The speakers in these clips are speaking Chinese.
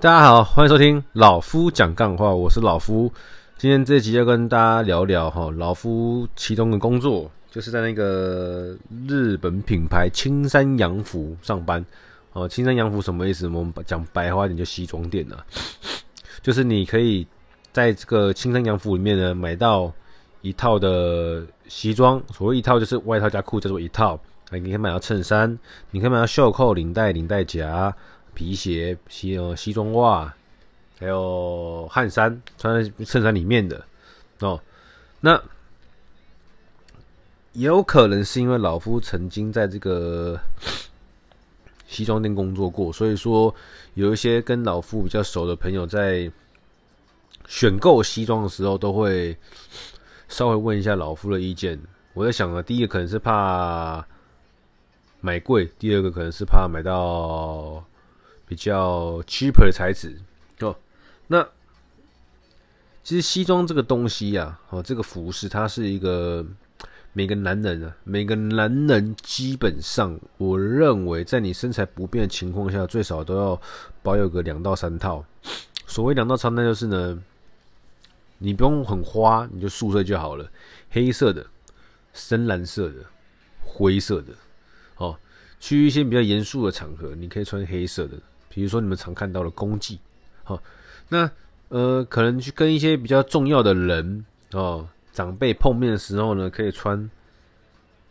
大家好，欢迎收听老夫讲干话，我是老夫。今天这集要跟大家聊聊哈，老夫其中的工作就是在那个日本品牌青山洋服上班。哦，青山洋服什么意思？我们讲白话点就西装店了，就是你可以在这个青山洋服里面呢买到一套的西装，所谓一套就是外套加裤叫做一套。你可以买到衬衫，你可以买到袖扣、领带、领带夹。皮鞋、西呃西装袜，还有汗衫，穿在衬衫里面的哦。那也有可能是因为老夫曾经在这个 西装店工作过，所以说有一些跟老夫比较熟的朋友在选购西装的时候，都会稍微问一下老夫的意见。我在想啊，第一个可能是怕买贵，第二个可能是怕买到。比较 cheaper 的材质哦，那其实西装这个东西呀，哦，这个服饰它是一个每个男人啊，每个男人基本上，我认为在你身材不变的情况下，最少都要保有个两到三套。所谓两到三套，就是呢，你不用很花，你就素色就好了，黑色的、深蓝色的、灰色的，哦，去一些比较严肃的场合，你可以穿黑色的。比如说你们常看到的公祭，好，那呃，可能去跟一些比较重要的人哦，长辈碰面的时候呢，可以穿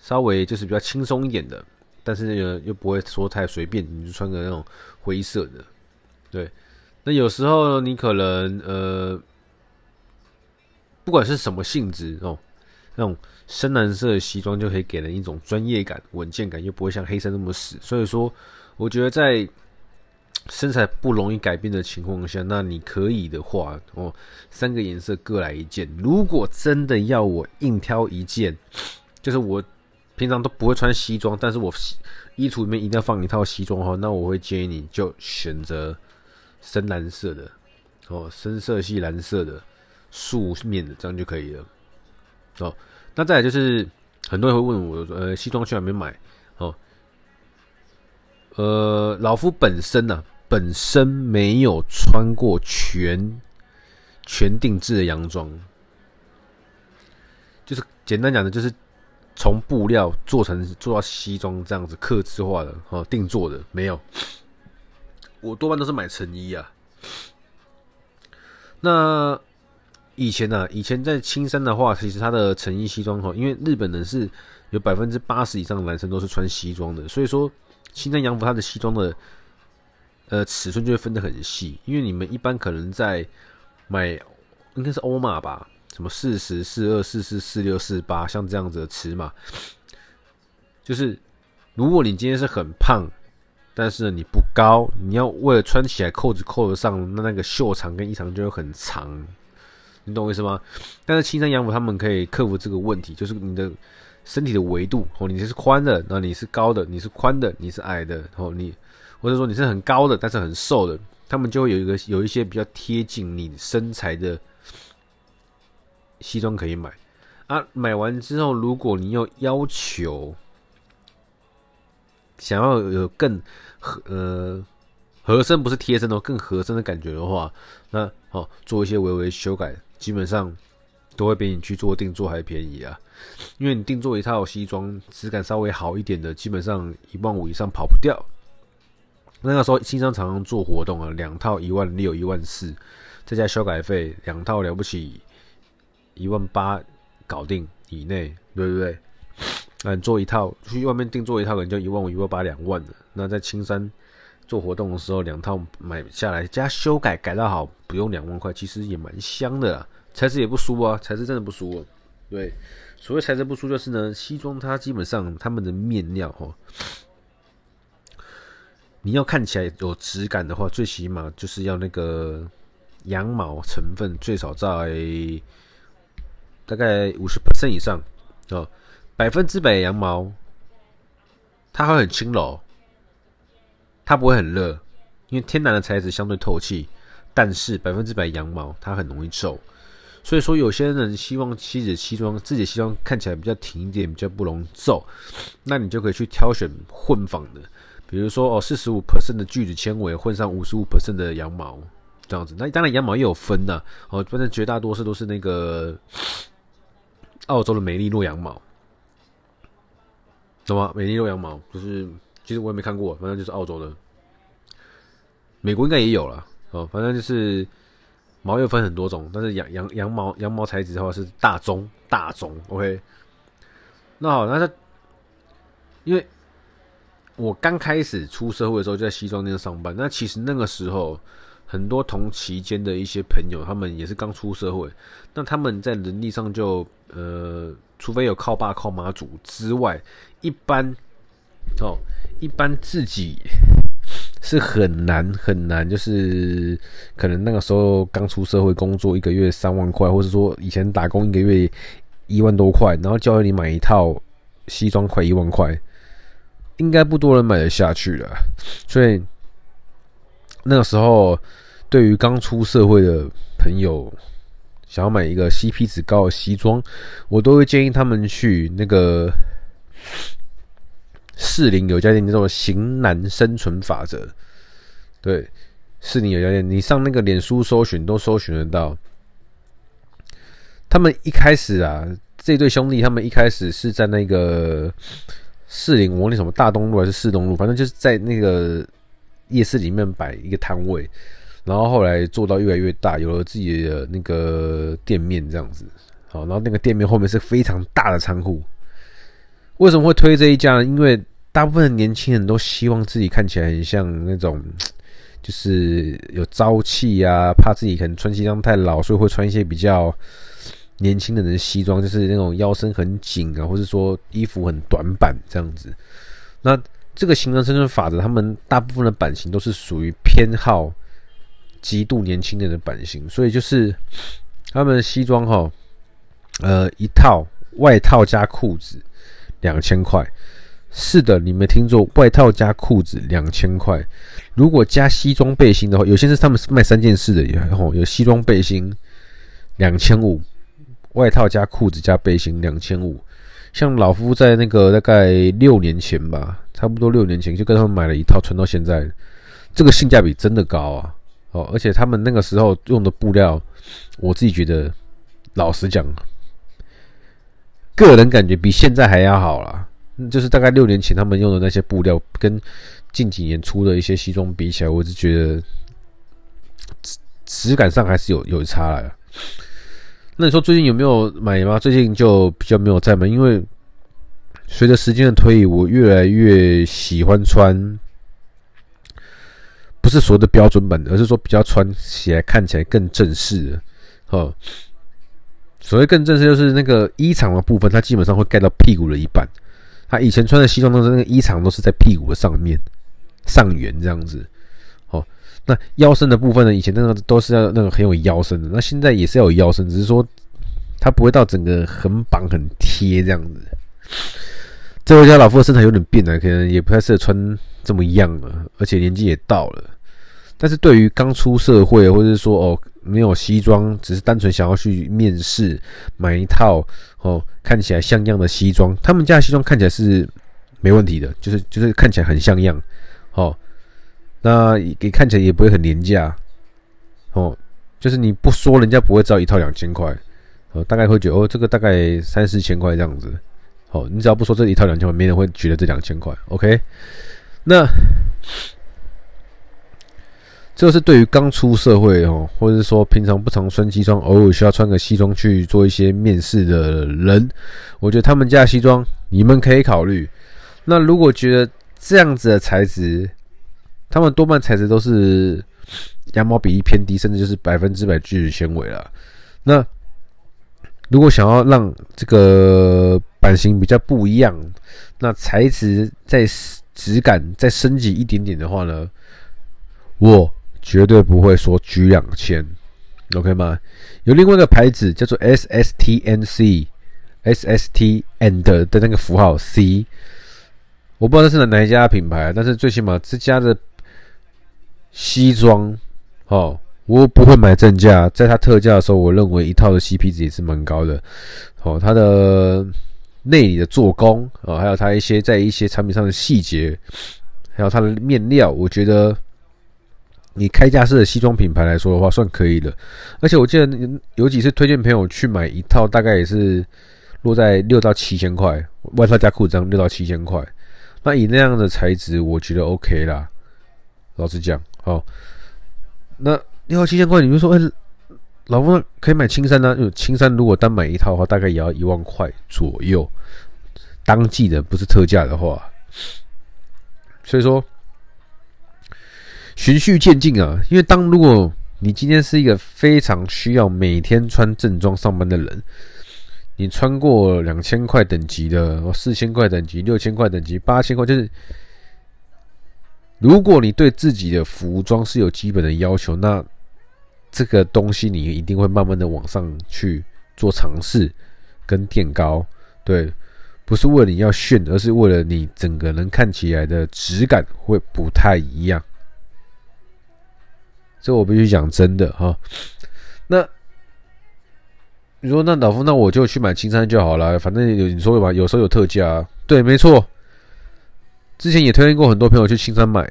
稍微就是比较轻松一点的，但是呢又不会说太随便，你就穿个那种灰色的，对。那有时候你可能呃，不管是什么性质哦，那种深蓝色的西装就可以给人一种专业感、稳健感，又不会像黑色那么死。所以说，我觉得在身材不容易改变的情况下，那你可以的话哦，三个颜色各来一件。如果真的要我硬挑一件，就是我平常都不会穿西装，但是我衣橱里面一定要放一套西装的话，那我会建议你就选择深蓝色的哦，深色系蓝色的素面的，这样就可以了。哦，那再来就是很多人会问我，呃，西装去哪边买？哦，呃，老夫本身呢、啊。本身没有穿过全全定制的洋装，就是简单讲的，就是从布料做成做到西装这样子刻字化的哦，定做的没有。我多半都是买成衣啊。那以前呢、啊，以前在青山的话，其实他的成衣西装哈，因为日本人是有百分之八十以上的男生都是穿西装的，所以说青山洋服它的西装的。呃，尺寸就会分得很细，因为你们一般可能在买，应该是欧码吧，什么四十、四二、四四、四六、四八，像这样子的尺码，就是如果你今天是很胖，但是你不高，你要为了穿起来扣子扣得上，那那个袖长跟衣长就会很长，你懂我意思吗？但是青山洋服他们可以克服这个问题，就是你的身体的维度哦，你是宽的，那你是高的，你是宽的，你是矮的，然后你。或者说你是很高的，但是很瘦的，他们就会有一个有一些比较贴近你身材的西装可以买啊。买完之后，如果你有要求想要有更合呃合身，不是贴身的更合身的感觉的话，那哦做一些微微修改，基本上都会比你去做定做还便宜啊。因为你定做一套西装，质感稍微好一点的，基本上一万五以上跑不掉。那个时候，青山常常做活动啊，两套一万六、一万四，再加修改费，两套了不起一万八搞定以内，对不对？那你做一套去外面订做一套，可能就一万五、一万八、两万了。那在青山做活动的时候，两套买下来加修改改到好，不用两万块，其实也蛮香的啦。材质也不输啊，材质真的不输啊。对，所谓材质不输，就是呢，西装它基本上他们的面料哈。你要看起来有质感的话，最起码就是要那个羊毛成分最少在大概五十%以上哦，百分之百羊毛，它会很轻柔，它不会很热，因为天然的材质相对透气，但是百分之百羊毛它很容易皱，所以说有些人希望妻子西装自己西装看起来比较挺一点，比较不容易皱，那你就可以去挑选混纺的。比如说哦，四十五 percent 的聚酯纤维混上五十五 percent 的羊毛，这样子。那当然羊毛也有分呐，哦，反正绝大多数都是那个澳洲的美利诺羊毛，懂吗？美利诺羊毛就是，其实我也没看过，反正就是澳洲的。美国应该也有了哦，反正就是毛又分很多种，但是羊羊羊毛羊毛材质的话是大宗大宗，OK。那好，那它因为。我刚开始出社会的时候就在西装店上班，那其实那个时候很多同期间的一些朋友，他们也是刚出社会，那他们在能力上就呃，除非有靠爸靠妈祖之外，一般哦，一般自己是很难很难，就是可能那个时候刚出社会工作，一个月三万块，或者说以前打工一个月一万多块，然后教你买一套西装快一万块。应该不多人买得下去了，所以那个时候，对于刚出社会的朋友，想要买一个 CP 值高的西装，我都会建议他们去那个士林有家店叫做“型男生存法则”。对，士林有家店，你上那个脸书搜寻都搜寻得到。他们一开始啊，这对兄弟他们一开始是在那个。士林，我那什么大东路还是士东路，反正就是在那个夜市里面摆一个摊位，然后后来做到越来越大，有了自己的那个店面这样子。好，然后那个店面后面是非常大的仓库。为什么会推这一家呢？因为大部分的年轻人都希望自己看起来很像那种，就是有朝气啊，怕自己可能穿西装太老，所以会穿一些比较。年轻的人西装就是那种腰身很紧啊，或者说衣服很短版这样子。那这个形成生存法则，他们大部分的版型都是属于偏好极度年轻人的版型，所以就是他们的西装哈，呃，一套外套加裤子两千块。是的，你没听错，外套加裤子两千块。如果加西装背心的话，有些是他们是卖三件式的，然后有西装背心两千五。外套加裤子加背心两千五，像老夫在那个大概六年前吧，差不多六年前就跟他们买了一套穿到现在，这个性价比真的高啊！哦，而且他们那个时候用的布料，我自己觉得，老实讲，个人感觉比现在还要好啦。就是大概六年前他们用的那些布料，跟近几年出的一些西装比起来，我是觉得质质感上还是有有差了。那你说最近有没有买吗？最近就比较没有在买，因为随着时间的推移，我越来越喜欢穿，不是所谓的标准版的，而是说比较穿起来看起来更正式的。哈，所谓更正式，就是那个衣长的部分，它基本上会盖到屁股的一半。他以前穿的西装都是那个衣长都是在屁股的上面上缘这样子。那腰身的部分呢？以前那个都是要那个很有腰身的，那现在也是要有腰身，只是说它不会到整个很绑很贴这样子。这位家老夫的身材有点变了，可能也不太适合穿这么样了，而且年纪也到了。但是对于刚出社会，或者是说哦没有西装，只是单纯想要去面试买一套哦看起来像样的西装，他们家的西装看起来是没问题的，就是就是看起来很像样，哦。那也看起来也不会很廉价，哦，就是你不说，人家不会知道一套两千块，哦，大概会觉得哦，这个大概三四千块这样子，哦，你只要不说这一套两千块，没人会觉得这两千块，OK？那这是对于刚出社会哦，或者是说平常不常穿西装，偶尔需要穿个西装去做一些面试的人，我觉得他们家西装你们可以考虑。那如果觉得这样子的材质，他们多半材质都是羊毛比例偏低，甚至就是百分之百聚酯纤维了。那如果想要让这个版型比较不一样，那材质再质感再升级一点点的话呢，我绝对不会说 G 两千，OK 吗？有另外一个牌子叫做 SSTNC，SST and 的那个符号 C，我不知道这是哪一家品牌，但是最起码这家的。西装，哦，我不会买正价，在它特价的时候，我认为一套的 CP 值也是蛮高的。哦，它的内里的做工，哦，还有它一些在一些产品上的细节，还有它的面料，我觉得你开架式的西装品牌来说的话，算可以的。而且我记得有几次推荐朋友去买一套，大概也是落在六到七千块，外套加裤子六到七千块。那以那样的材质，我觉得 OK 啦。老实讲，好，那六到七千块，你就说，哎、老夫可以买青山呢、啊？因为青山如果单买一套的话，大概也要一万块左右，当季的不是特价的话。所以说，循序渐进啊。因为当如果你今天是一个非常需要每天穿正装上班的人，你穿过两千块等级的、四千块等级、六千块等级、八千块，就是如果你对自己的服装是有基本的要求，那这个东西你一定会慢慢的往上去做尝试跟垫高，对。不是为了你要炫，而是为了你整个人看起来的质感会不太一样。这我必须讲真的哈。那你说那老夫，那我就去买青山就好了，反正有你说吧，有时候有特价。对，没错。之前也推荐过很多朋友去青山买，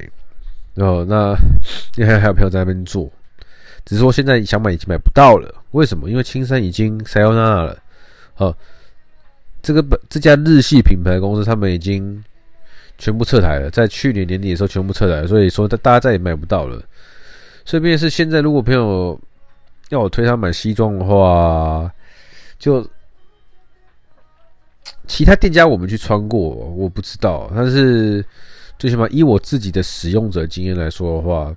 哦，那 你还还有朋友在那边做，只是说现在想买已经买不到了。为什么？因为青山已经塞欧娜了，好。这个本这家日系品牌公司，他们已经全部撤台了，在去年年底的时候全部撤台，所以说大大家再也买不到了。顺便是现在，如果朋友要我推他买西装的话，就其他店家我们去穿过，我不知道。但是最起码以我自己的使用者经验来说的话，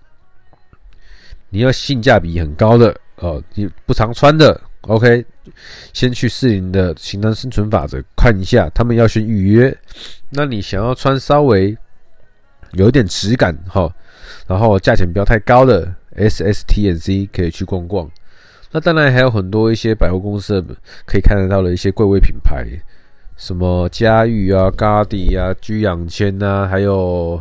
你要性价比很高的哦，你不常穿的。OK，先去四零的型男生存法则看一下，他们要先预约。那你想要穿稍微有一点质感哈，然后价钱不要太高的 SSTNC 可以去逛逛。那当然还有很多一些百货公司可以看得到的一些贵位品牌，什么嘉裕啊、嘎迪啊、居养谦啊，还有。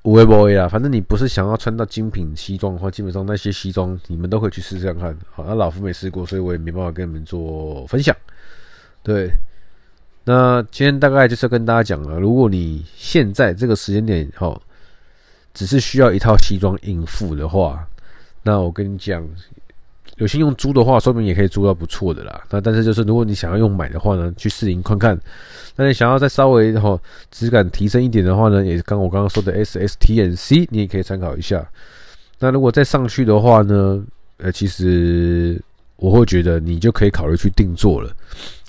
不会不会啦，反正你不是想要穿到精品西装的话，基本上那些西装你们都可以去试试看看。好，那老夫没试过，所以我也没办法跟你们做分享。对，那今天大概就是要跟大家讲了，如果你现在这个时间点哈，只是需要一套西装应付的话，那我跟你讲。有心用租的话，说明也可以租到不错的啦。那但是就是，如果你想要用买的话呢，去试营看看。那你想要再稍微哈质感提升一点的话呢，也刚我刚刚说的 SSTNC，你也可以参考一下。那如果再上去的话呢，呃，其实我会觉得你就可以考虑去定做了。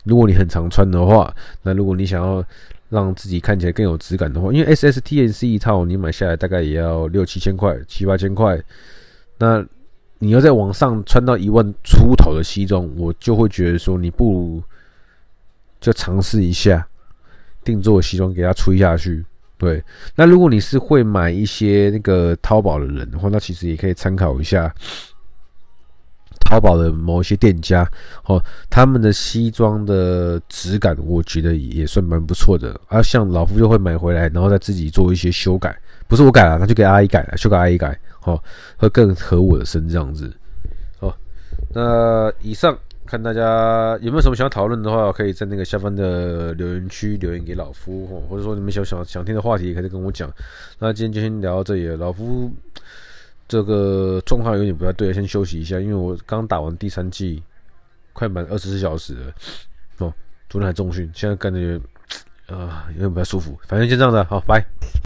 如果你很常穿的话，那如果你想要让自己看起来更有质感的话，因为 SSTNC 一套你买下来大概也要六七千块、七八千块，那。你要在网上穿到一万出头的西装，我就会觉得说，你不如就尝试一下定做西装给他吹下去。对，那如果你是会买一些那个淘宝的人的话，那其实也可以参考一下淘宝的某一些店家，哦，他们的西装的质感，我觉得也算蛮不错的。啊，像老夫就会买回来，然后再自己做一些修改，不是我改了，那就给阿姨改了，修改阿姨改。好，会更合我的身这样子。好，那以上看大家有没有什么想要讨论的话，可以在那个下方的留言区留言给老夫哦，或者说你们想想想听的话题，也可以跟我讲。那今天就先聊到这里了。老夫这个状况有点不太对，先休息一下，因为我刚打完第三季，快满二十四小时了。哦，昨天还重训，现在感觉啊有点不太舒服。反正就这样子，好，拜。